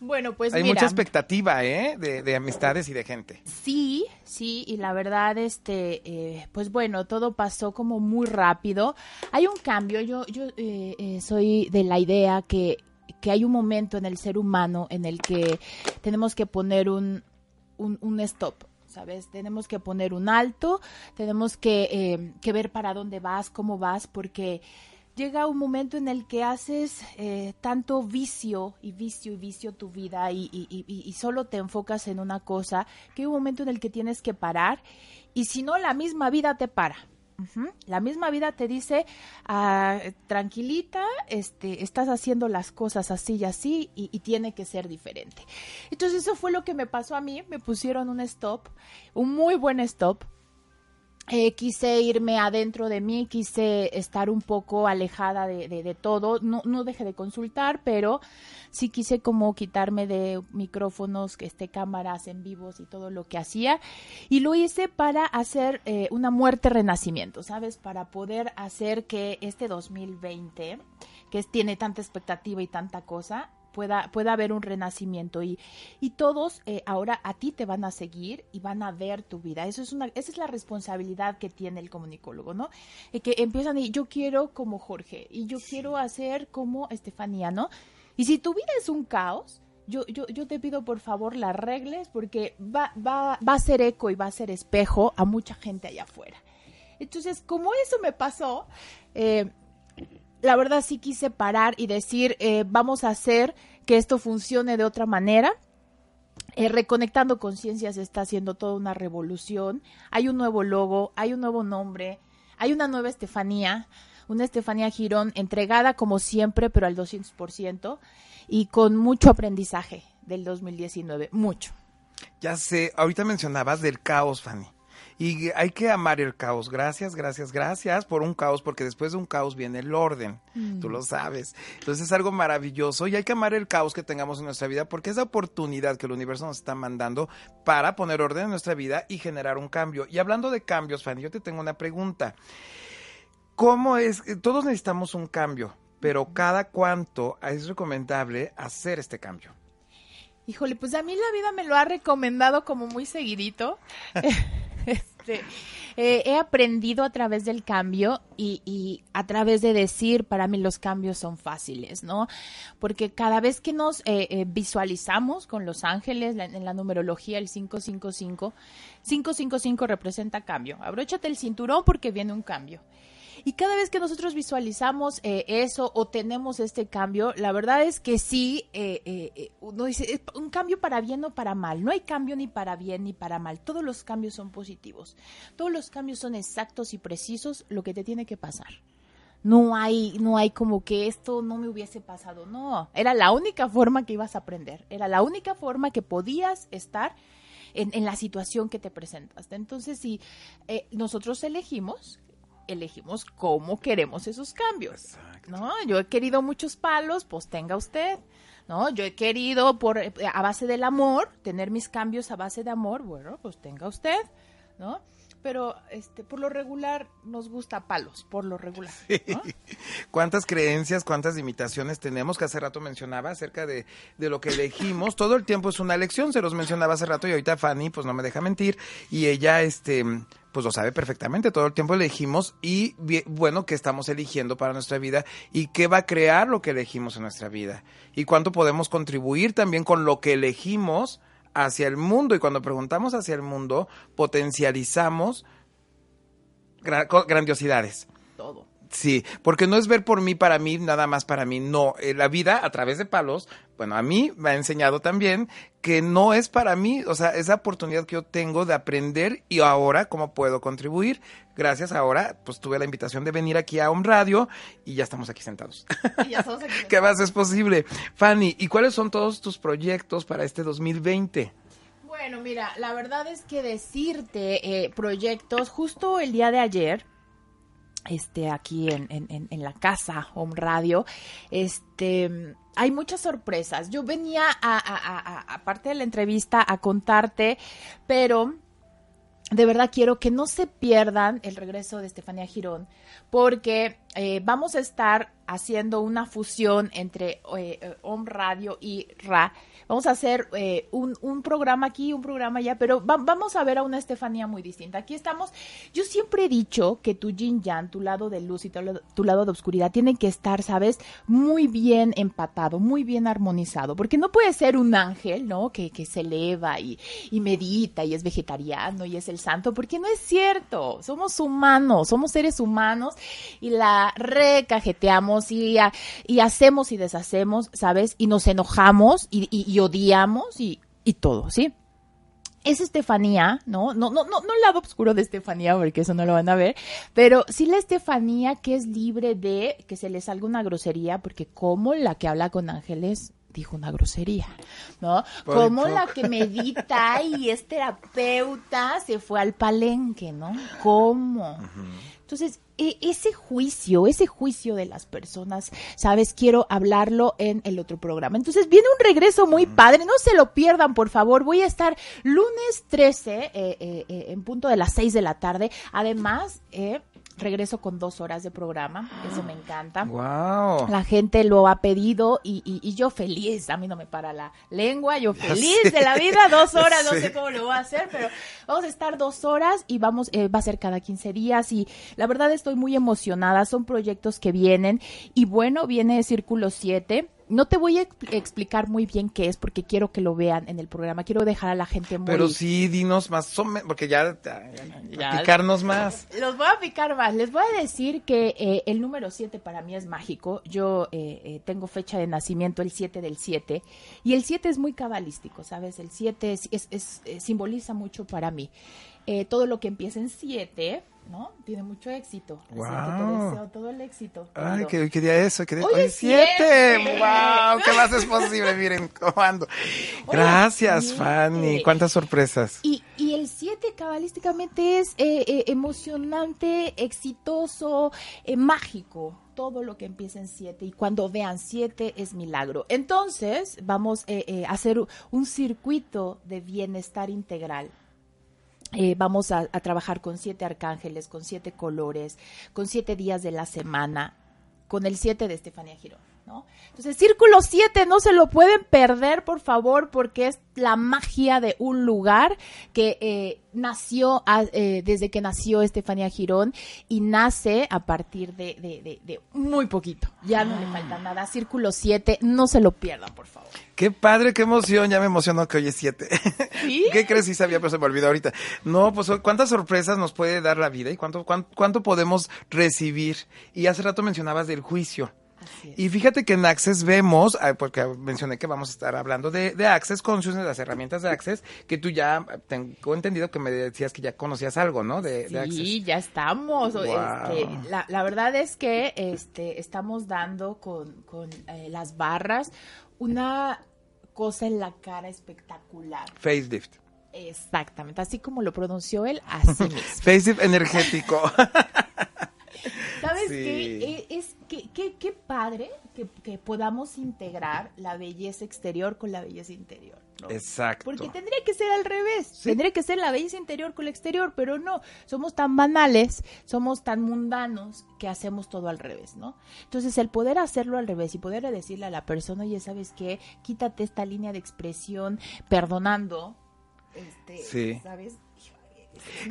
Bueno, pues hay mucha expectativa, ¿eh? De, amistades y de gente. Sí, sí, y la verdad, este, eh, pues bueno, todo pasó como muy rápido. Hay un cambio. Yo, yo eh, eh, soy de la idea que que hay un momento en el ser humano en el que tenemos que poner un, un, un stop, ¿sabes? Tenemos que poner un alto, tenemos que, que ver para dónde vas, cómo vas, porque llega un momento en el que haces eh, tanto vicio y vicio y vicio tu vida y, solo te enfocas en una cosa, que hay un momento en el que tienes que parar y si no, la misma vida te para. La misma vida te dice, ah, tranquilita, este, estás haciendo las cosas así y así y, y, tiene que ser diferente. Entonces eso fue lo que me pasó a mí, me pusieron un stop, un muy buen stop, eh, quise irme adentro de mí, quise estar un poco alejada de, de, todo. No, no dejé de consultar, pero sí quise como quitarme de micrófonos, este, cámaras en vivos y todo lo que hacía. Y lo hice para hacer eh, una muerte renacimiento, ¿sabes? Para poder hacer que este 2020, que tiene tanta expectativa y tanta cosa, pueda, pueda haber un renacimiento y, y todos eh, ahora a ti te van a seguir y van a ver tu vida. Eso es una, esa es la responsabilidad que tiene el comunicólogo, ¿no? Y que empiezan y yo quiero como Jorge y yo quiero hacer como Estefanía, ¿no? Y si tu vida es un caos, yo, yo, yo te pido por favor la arregles porque va, va, va a ser eco y va a ser espejo a mucha gente allá afuera. Entonces, como eso me pasó, eh, la verdad sí quise parar y decir, eh, vamos a hacer que esto funcione de otra manera. Eh, reconectando conciencias está haciendo toda una revolución. Hay un nuevo logo, hay un nuevo nombre, hay una nueva Estefanía, una Estefanía Girón entregada como siempre, pero al 200% y con mucho aprendizaje del 2019, mucho. Ya sé, ahorita mencionabas del caos, Fanny. Y hay que amar el caos. Gracias, gracias, gracias por un caos, porque después de un caos viene el orden. Mm. Tú lo sabes. Entonces es algo maravilloso y hay que amar el caos que tengamos en nuestra vida porque es la oportunidad que el universo nos está mandando para poner orden en nuestra vida y generar un cambio. Y hablando de cambios, Fanny, yo te tengo una pregunta. ¿Cómo es? Todos necesitamos un cambio pero cada cuánto es recomendable hacer este cambio. Híjole, pues a mí la vida me lo ha recomendado como muy seguidito. este, eh, he aprendido a través del cambio y, a través de decir, para mí los cambios son fáciles, ¿no? Porque cada vez que nos eh, eh, visualizamos con los ángeles, en la numerología, el 555, 555 representa cambio. Abróchate el cinturón porque viene un cambio. Y cada vez que nosotros visualizamos eh, eso o tenemos este cambio, la verdad es que sí, eh, eh, uno dice, un cambio para bien o para mal. No hay cambio ni para bien ni para mal. Todos los cambios son positivos. Todos los cambios son exactos y precisos lo que te tiene que pasar. No hay, no hay como que esto no me hubiese pasado. No, era la única forma que ibas a aprender. Era la única forma que podías estar en, la situación que te presentaste. Entonces, si nosotros elegimos elegimos cómo queremos esos cambios. ¿No? Yo he querido muchos palos, pues tenga usted. ¿No? Yo he querido por a base del amor, tener mis cambios a base de amor, bueno, pues tenga usted, ¿no? pero este por lo regular nos gusta palos, por lo regular. ¿Cuántas creencias, cuántas limitaciones tenemos que hace rato mencionaba acerca de, de, lo que elegimos? Todo el tiempo es una elección, se los mencionaba hace rato y ahorita Fanny pues no me deja mentir y ella este pues lo sabe perfectamente, todo el tiempo elegimos y bueno, que estamos eligiendo para nuestra vida y qué va a crear lo que elegimos en nuestra vida y cuánto podemos contribuir también con lo que elegimos hacia el mundo y cuando preguntamos hacia el mundo, potencializamos grandiosidades. Todo. Sí, porque no es ver por mí, para mí, nada más para mí. No, eh, la vida a través de palos, bueno, a mí me ha enseñado también que no es para mí, o sea, esa oportunidad que yo tengo de aprender y ahora cómo puedo contribuir. Gracias, ahora pues tuve la invitación de venir aquí a un radio y ya estamos aquí sentados. ya estamos aquí ¿Qué más es posible? Fanny, ¿y cuáles son todos tus proyectos para este 2020? Bueno, mira, la verdad es que decirte eh, proyectos, justo el día de ayer, este, aquí en, en, en, la casa Home Radio, este, hay muchas sorpresas. Yo venía a, a, aparte de la entrevista, a contarte, pero de verdad quiero que no se pierdan el regreso de Estefanía Girón, porque eh, vamos a estar haciendo una fusión entre eh, Home Radio y Ra vamos a hacer eh, un, un, programa aquí, un programa allá, pero vamos a ver a una Estefanía muy distinta. Aquí estamos, yo siempre he dicho que tu yin yang, tu lado de luz y tu, lado de oscuridad, tienen que estar, ¿sabes? Muy bien empatado, muy bien armonizado, porque no puede ser un ángel, ¿no? Que, que se eleva y, y medita y es vegetariano y es el santo, porque no es cierto, somos humanos, somos seres humanos y la recajeteamos y, y hacemos y deshacemos, ¿sabes? Y nos enojamos y, y y odiamos y, y todo, ¿sí? es Estefanía, ¿no? No, no, no, no el lado oscuro de Estefanía, porque eso no lo van a ver, pero sí la Estefanía que es libre de que se le salga una grosería, porque como la que habla con ángeles dijo una grosería, ¿no? como la que medita y es terapeuta se fue al palenque, ¿no? ¿Cómo? Entonces, e, ese juicio, ese juicio de las personas, sabes, quiero hablarlo en el otro programa. Entonces, viene un regreso muy padre, no se lo pierdan, por favor. Voy a estar lunes 13 eh, eh, eh, en punto de las 6 de la tarde. Además, eh, regreso con dos horas de programa, eso me encanta. Wow. La gente lo ha pedido y, y, yo feliz, a mí no me para la lengua, yo feliz de la vida, dos horas, no sé cómo lo voy a hacer, pero vamos a estar dos horas y vamos, eh, va a ser cada 15 días y la verdad estoy muy emocionada, son proyectos que vienen y bueno, viene Círculo 7 no te voy a explicar muy bien qué es porque quiero que lo vean en el programa. Quiero dejar a la gente muy... Pero sí, dinos más, porque ya, ya, picarnos más. Los voy a picar más. Les voy a decir que eh, el número 7 para mí es mágico. Yo eh, eh, tengo fecha de nacimiento el 7 del 7 y el 7 es muy cabalístico, ¿sabes? El 7 es, es, simboliza mucho para mí. todo lo que empieza en 7 ¿no? Tiene mucho éxito. Así que te deseo todo el éxito. Ay, ¿qué, qué, día es eso? ¿Qué día? Hoy, siete. ¡Wow! ¿Qué más es posible? Miren, comando. Gracias, Fanny. ¿Cuántas sorpresas? Y, y el siete cabalísticamente es eh, eh, emocionante, exitoso, eh, mágico todo lo que empieza en siete y cuando vean siete es milagro. Entonces vamos a hacer un circuito de bienestar integral eh, vamos a, trabajar con siete arcángeles, con siete colores, con siete días de la semana. con el 7 de Estefanía Girón. ¿No? Entonces, Círculo 7 no se lo pueden perder, por favor, porque es la magia de un lugar que eh, nació eh, desde que nació Estefanía Girón y nace a partir de, de, de, muy poquito. Ya no le falta nada. Círculo 7, no se lo pierdan, por favor. Qué padre, qué emoción. Ya me emocionó que hoy es 7. ¿Sí? ¿Qué crees? Sí sabía, pero se me olvidó ahorita. No, pues cuántas sorpresas nos puede dar la vida y cuánto, cuánto, cuánto podemos recibir. Y hace rato mencionabas del juicio. Y fíjate que en Access vemos, porque mencioné que vamos a estar hablando de, de Access Consciousness, las herramientas de Access, que tú ya, tengo entendido que me decías que ya conocías algo, ¿no? De, sí, Access. Sí, ya estamos. Este, la, la, verdad es que este, estamos dando con, con eh, las barras una cosa en la cara espectacular. Facelift. Exactamente, así como lo pronunció él, así mismo. Facelift energético. ¿Sabes qué? E, es que, qué padre que, podamos integrar la belleza exterior con la belleza interior. Exacto. Porque tendría que ser al revés. Tendría que ser la belleza interior con la exterior, pero no. Somos tan banales, somos tan mundanos que hacemos todo al revés, ¿no? Entonces, el poder hacerlo al revés y poder decirle a la persona, oye, ¿sabes qué? Quítate esta línea de expresión perdonando. Este, sí. ¿Sabes?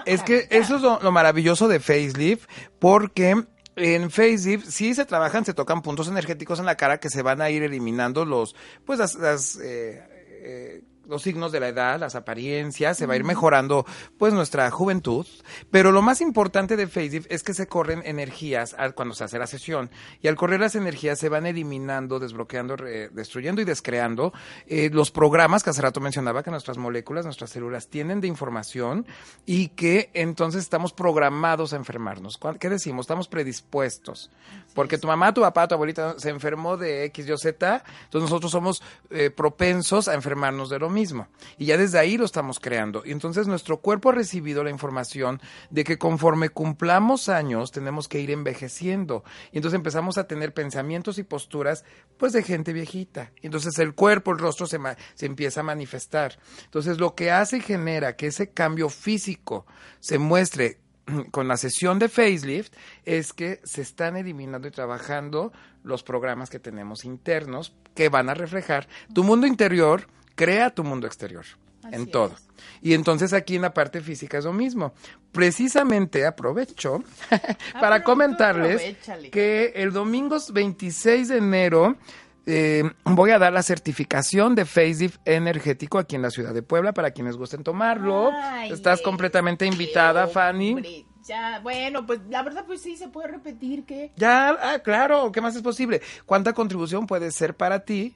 Es que eso es lo, maravilloso de Facelift, porque en Facelift sí se trabajan, se tocan puntos energéticos en la cara que se van a ir eliminando los, pues las, eh, eh, los signos de la edad, las apariencias, se va a ir mejorando pues nuestra juventud, pero lo más importante de Facebook es que se corren energías cuando se hace la sesión y al correr las energías se van eliminando, desbloqueando, destruyendo y descreando eh, los programas que hace rato mencionaba que nuestras moléculas, nuestras células tienen de información y que entonces estamos programados a enfermarnos. ¿Qué decimos? Estamos predispuestos. Porque tu mamá, tu papá, tu abuelita se enfermó de X, Y, Z, entonces nosotros somos eh, propensos a enfermarnos de lo mismo. Y ya desde ahí lo estamos creando. Y entonces nuestro cuerpo ha recibido la información de que conforme cumplamos años tenemos que ir envejeciendo. Y entonces empezamos a tener pensamientos y posturas pues de gente viejita. Y entonces el cuerpo, el rostro se, se empieza a manifestar. Entonces lo que hace y genera que ese cambio físico se muestre con la sesión de facelift es que se están eliminando y trabajando los programas que tenemos internos que van a reflejar tu mundo interior crea tu mundo exterior. en todo. Y entonces aquí en la parte física es lo mismo. Precisamente aprovecho para comentarles que el domingo 26 de enero eh, voy a dar la certificación de Facelift energético aquí en la ciudad de Puebla para quienes gusten tomarlo. Estás completamente invitada, Fanny. Ya, bueno, pues la verdad pues sí se puede repetir que... Ya, ah, claro, ¿qué más es posible? ¿Cuánta contribución puede ser para ti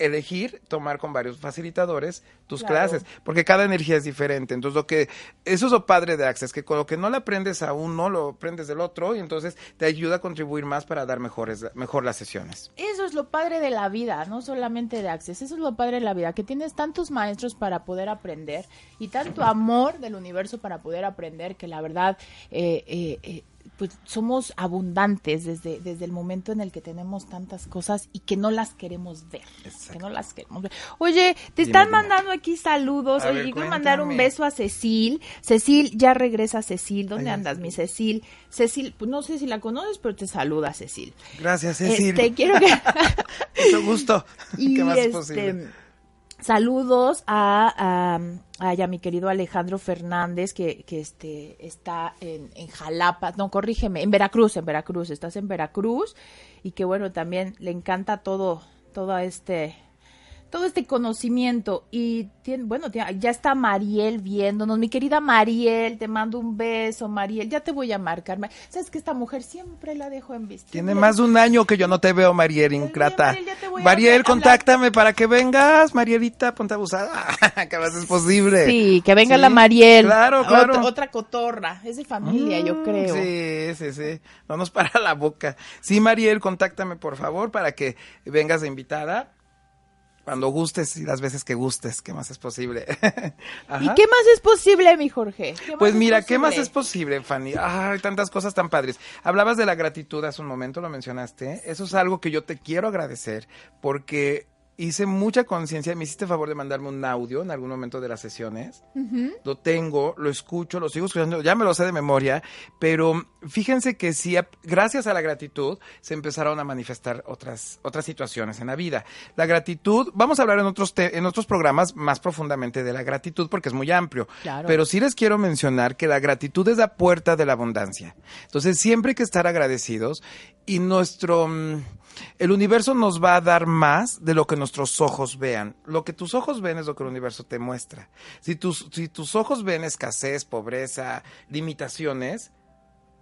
elegir tomar con varios facilitadores tus clases, porque cada energía es diferente. Entonces, lo que eso es lo padre de Access, que con lo que no le aprendes a uno, lo aprendes del otro y entonces te ayuda a contribuir más para dar mejores mejor las sesiones. Eso es lo padre de la vida, no solamente de Access, eso es lo padre de la vida, que tienes tantos maestros para poder aprender y tanto amor del universo para poder aprender que la verdad eh, eh, eh pues somos abundantes desde, desde el momento en el que tenemos tantas cosas y que no las queremos ver. Que no las queremos ver. Oye, te están mandando aquí saludos. Oye, quiero mandar un beso a Cecil. Cecil, ya regresa Cecil. ¿Dónde andas, mi Cecil? Cecil, pues no sé si la conoces, pero te saluda Cecil. Gracias, Cecil. Este, quiero que... Mucho gusto. ¿Qué más es este, posible? Saludos a, a, mi querido Alejandro Fernández, que, que este, está en, en, Jalapa, no, corrígeme, en Veracruz, en Veracruz, estás en Veracruz, y que bueno, también le encanta todo, todo este, todo este conocimiento y tiene, bueno, ya está Mariel viéndonos, mi querida Mariel, te mando un beso, Mariel, ya te voy a marcar. Sabes que esta mujer siempre la dejo en vista. Tiene más de un año que yo no te veo, Mariel, ingrata. Mariel, contáctame para que vengas, Marielita, ponte abusada, que más es posible. Sí, que venga la Mariel. Claro, claro. Otra, cotorra, es de familia, yo mm, creo. Sí, sí, sí, no nos para la boca. Sí, Mariel, contáctame por favor para que vengas de invitada cuando gustes y las veces que gustes, ¿qué más es posible? ¿Y qué más es posible, mi Jorge? Pues mira, ¿qué más es posible, Fanny? Ay, tantas cosas tan padres. Hablabas de la gratitud hace un momento, lo mencionaste. Eso es algo que yo te quiero agradecer porque hice mucha conciencia, me hiciste favor de mandarme un audio en algún momento de las sesiones. Lo tengo, lo escucho, lo sigo escuchando, ya me lo sé de memoria, pero fíjense que sí, gracias a la gratitud se empezaron a manifestar otras, otras situaciones en la vida. La gratitud, vamos a hablar en otros, te- en otros programas más profundamente de la gratitud porque es muy amplio. Claro. Pero sí les quiero mencionar que la gratitud es la puerta de la abundancia. Entonces siempre hay que estar agradecidos y nuestro... El universo nos va a dar más de lo que nuestros ojos vean. Lo que tus ojos ven es lo que el universo te muestra. Si tus, si tus ojos ven escasez, pobreza, limitaciones,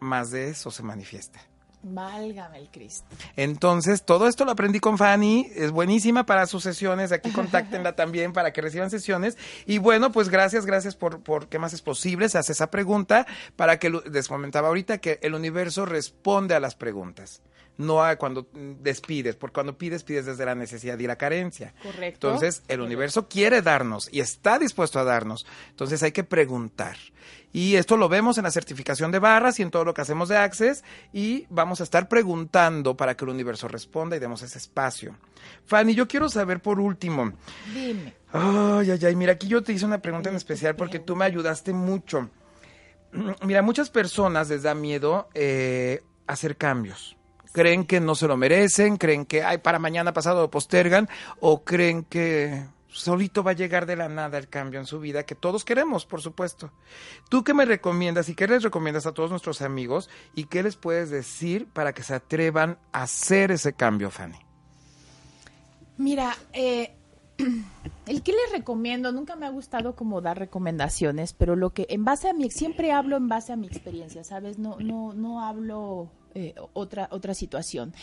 más de eso se manifiesta. Válgame el Cristo. Entonces, todo esto lo aprendí con Fanny, es buenísima para sus sesiones, aquí contáctenla también para que reciban sesiones. Y bueno, pues gracias, gracias por, por qué más es posible, se hace esa pregunta para que, les comentaba ahorita que el universo responde a las preguntas. No a cuando despides, porque cuando pides, pides desde la necesidad y la carencia. Correcto. Entonces, el universo quiere darnos y está dispuesto a darnos. Entonces, hay que preguntar. Y esto lo vemos en la certificación de barras y en todo lo que hacemos de Access. Y vamos a estar preguntando para que el universo responda y demos ese espacio. Fanny, yo quiero saber por último. Dime. Ay, ay, ay. Mira, aquí yo te hice una pregunta en especial porque tú me ayudaste mucho. Mira, muchas personas les da miedo eh, hacer cambios. Creen que no se lo merecen, creen que ay, para mañana pasado lo postergan o creen que solito va a llegar de la nada el cambio en su vida que todos queremos, por supuesto. ¿Tú qué me recomiendas y qué les recomiendas a todos nuestros amigos y qué les puedes decir para que se atrevan a hacer ese cambio, Fanny? Mira, eh, el que les recomiendo, nunca me ha gustado como dar recomendaciones, pero lo que en base a mi, siempre hablo en base a mi experiencia, ¿sabes? No, no, no hablo eh, otra, otra situación.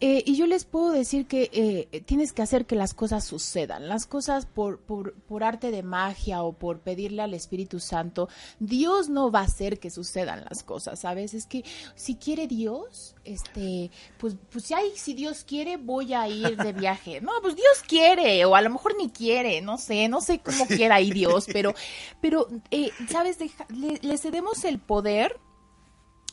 Eh, y yo les puedo decir que eh, tienes que hacer que las cosas sucedan. Las cosas por, por, por arte de magia o por pedirle al Espíritu Santo, Dios no va a hacer que sucedan las cosas, ¿sabes? Es que si quiere Dios, este, pues, pues ya, y si Dios quiere, voy a ir de viaje. No, pues Dios quiere, o a lo mejor ni quiere, no sé, no sé cómo quiera ir Dios, pero, pero, eh, ¿sabes? Deja- le, le cedemos el poder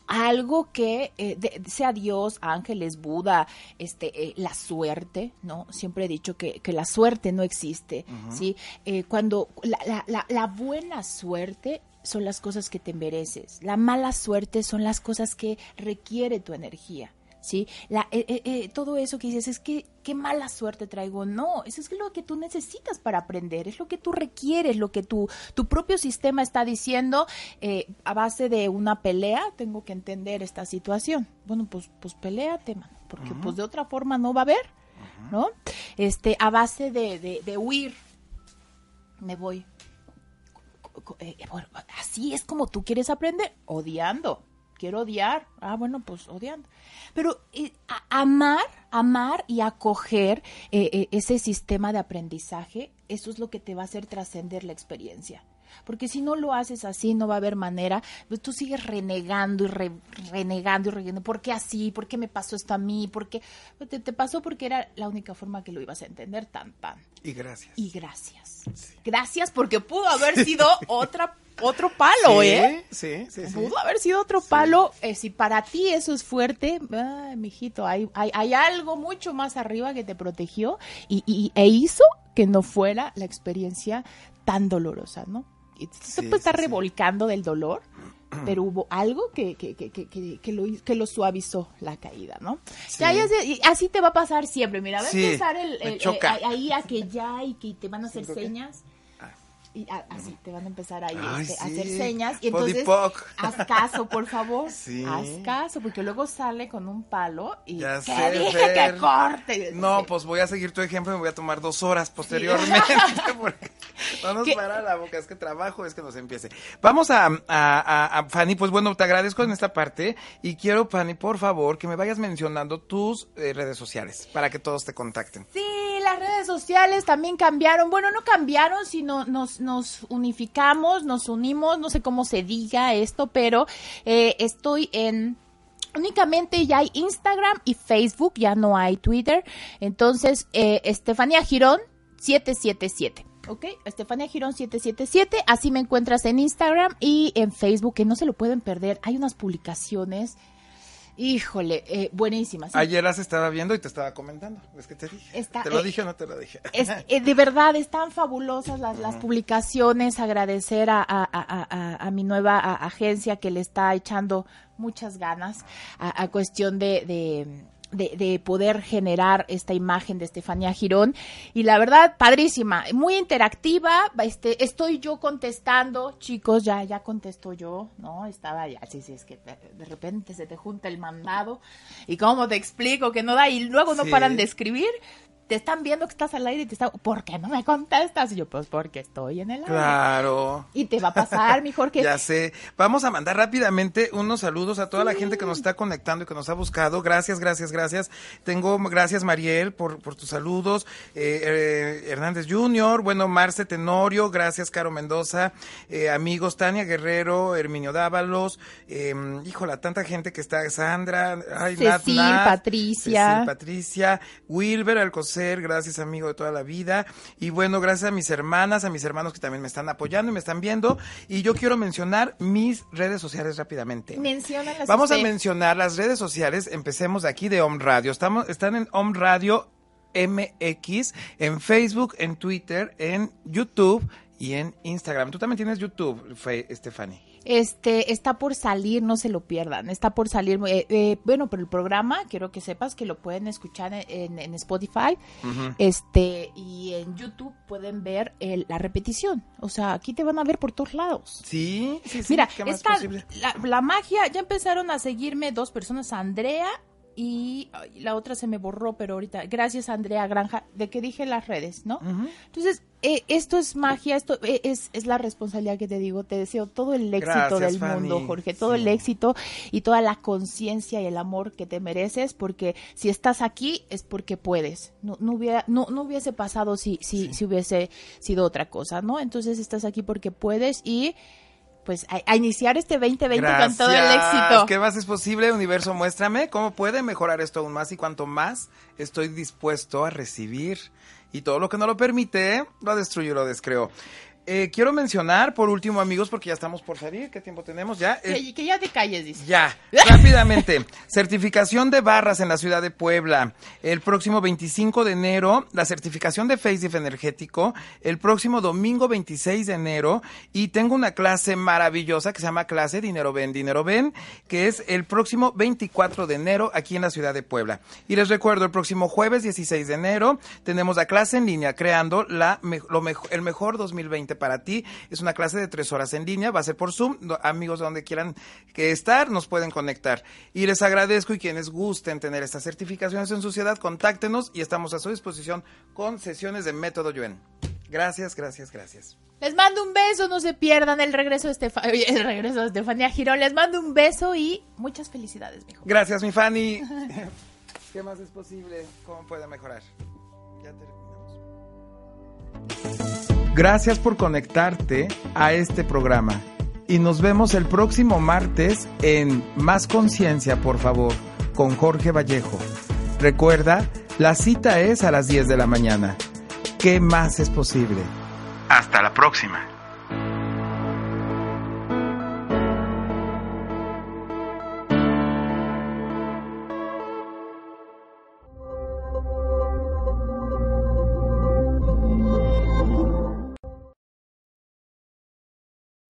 algo que eh, de- sea Dios, ángeles, Buda, este, eh, la suerte, ¿no? Siempre he dicho que, que la suerte no existe, ¿sí? Eh, cuando la, la, la, la buena suerte son las cosas que te mereces, la mala suerte son las cosas que requiere tu energía. ¿Sí? La, eh, eh, eh, todo eso que dices es que qué mala suerte traigo. No, eso es lo que tú necesitas para aprender, es lo que tú requieres, lo que tu, tu propio sistema está diciendo eh, a base de una pelea, tengo que entender esta situación. Bueno, pues, pues peléate, mano, porque pues de otra forma no va a haber, ¿no? Este, a base de, de, de huir, me voy. Eh, así es como tú quieres aprender, odiando. Quiero odiar. Ah, bueno, pues odiando. Pero eh, amar, amar y acoger eh, eh, ese sistema de aprendizaje, eso es lo que te va a hacer trascender la experiencia. Porque si no lo haces así, no va a haber manera. Pues tú sigues renegando y re- renegando y renegando. ¿Por qué así? ¿Por qué me pasó esto a mí? ¿Por qué? Pues Te, te pasó porque era la única forma que lo ibas a entender tan, tan. Y gracias. Y gracias. Gracias porque pudo haber sido otra, otro palo, ¿eh? Sí, sí, sí. Pudo haber sido otro palo. Eh, si para ti eso es fuerte, ay, mijito, hay, hay, hay algo mucho más arriba que te protegió y, y- e hizo que no fuera la experiencia tan dolorosa, ¿no? Sí, estar sí, sí. revolcando del dolor, pero hubo algo que, que, que, que, que- que lo, que lo suavizó la caída, ¿no? Sí. Ya, ya sé, y así te va a pasar siempre. Mira, va a Sí, empezar el, el- eh, ahí a que ya y que te van a hacer señas. Y a- así te van a empezar ahí Ay, este, a hacer señas. Y entonces, Podipoc. haz caso, por favor. Sí. Haz caso, porque luego sale con un palo y Ya que sé, dije Fer. que corte. No, Sí. pues voy a seguir tu ejemplo y me voy a tomar dos horas posteriormente. porque no nos ¿Qué? para la boca, es que trabajo, es que nos empiece. Vamos a, a, a- a Fanny, pues bueno, te agradezco en esta parte y quiero, Fanny, por favor, que me vayas mencionando tus eh, redes sociales para que todos te contacten. Sí, las redes sociales también cambiaron. Bueno, no cambiaron, sino nos, nos unificamos, nos unimos, no sé cómo se diga esto, pero eh, estoy en... Únicamente ya hay Instagram y Facebook, ya no hay Twitter. Entonces, eh, Estefanía Girón 777. ¿Ok? Estefanía Girón 777. Así me encuentras en Instagram y en Facebook, que no se lo pueden perder. Hay unas publicaciones Híjole, eh, buenísima. sí. Ayer las estaba viendo y te estaba comentando. Es que te dije. Está- ¿Te lo eh, dije o no te lo dije? Es- eh, de verdad, están fabulosas las, las publicaciones. Agradecer a, a- a- a- mi nueva agencia que le está echando muchas ganas a, a cuestión de, de- de- de poder generar esta imagen de Estefanía Girón. Y la verdad, padrísima, muy interactiva. Este, estoy yo contestando, chicos, ya, ya contesto yo, ¿no? Estaba ya, sí, sí, es que de, de repente se te junta el mandado. Y cómo te explico que no da, y luego no Sí. paran de escribir te están viendo que estás al aire y te están, ¿por qué no me contestas? Y yo, pues porque estoy en el aire. Claro. Y te va a pasar, mi Jorge. Ya sé. Vamos a mandar rápidamente unos saludos a toda la gente que nos está conectando y que nos ha buscado. Gracias, gracias, gracias. Tengo, gracias Mariel por, por tus saludos. Eh, eh, Hernández Junior, bueno, Marce Tenorio, gracias Caro Mendoza, eh, amigos Tania Guerrero, Herminio Dávalos, eh, híjola, tanta gente que está, Sandra, ay, Nat, Cecil, Nat, Patricia. Cecil, Patricia, Wilber Alcocer, gracias amigo de toda la vida. Y bueno, gracias a mis hermanas, a mis hermanos que también me están apoyando y me están viendo. Y yo quiero mencionar mis redes sociales rápidamente. Menciónalas Vamos a mencionar las redes sociales. Empecemos de aquí de Om Radio. Estamos, están en Om Radio MX, en Facebook, en Twitter, en YouTube y en Instagram. Tú también tienes YouTube, Stephanie. Este, está por salir, no se lo pierdan. Está por salir, eh, eh, bueno, pero el programa, quiero que sepas que lo pueden escuchar en, en- Spotify, este, y en YouTube pueden ver el- la repetición. O sea, aquí te van a ver por todos lados. Sí, sí, sí. Mira, ¿qué más esta, la, la magia, ya empezaron a seguirme dos personas, Andrea y ay, la otra se me borró, pero ahorita, gracias Andrea Granja, de que dije las redes, ¿no? Entonces, eh, esto es magia, esto eh, es, es la responsabilidad que te digo, te deseo todo el éxito Gracias, del Fanny. mundo, Jorge, todo Sí. el éxito y toda la conciencia y el amor que te mereces, porque si estás aquí es porque puedes, no, no, hubiera, no, no hubiese pasado si, si, si hubiese sido otra cosa, ¿no? Entonces estás aquí porque puedes y pues a, a iniciar este 2020 con todo el Gracias. éxito. ¿Qué más es posible, universo? Muéstrame cómo puede mejorar esto aún más y cuanto más estoy dispuesto a recibir. Y todo lo que no lo permite, lo destruyo lo descreo. Eh, quiero mencionar, por último, amigos, porque ya estamos por salir. ¿Qué tiempo tenemos? Ya. Eh, Que, que ya te calles, dice. ya, rápidamente. Certificación de barras en la ciudad de Puebla. El próximo 25 de enero, la certificación de FaceDiff energético. El próximo domingo 26 de enero. Y tengo una clase maravillosa que se llama clase Dinero Ven, Dinero Ven, que es el próximo 24 de enero aquí en la ciudad de Puebla. Y les recuerdo, el próximo jueves 16 de enero tenemos la clase en línea creando la, lo mejo- el mejor 2020 para ti. Es una clase de tres horas en línea, va a ser por Zoom. Amigos, donde quieran que estar, nos pueden conectar. Y les agradezco y quienes gusten tener estas certificaciones en su ciudad, contáctenos y estamos a su disposición con sesiones de método Yuen. Gracias, gracias, gracias. Les mando un beso, no se pierdan el regreso de oye, el regreso de Estefanía Girón. Les mando un beso y muchas felicidades, mijo. Gracias, mi Fanny. ¿Qué más es posible? ¿Cómo puede mejorar? Ya terminamos. Gracias por conectarte a este programa y nos vemos el próximo martes en Más Conciencia, por favor, con Jorge Vallejo. Recuerda, la cita es a las 10 de la mañana. ¿Qué más es posible? Hasta la próxima.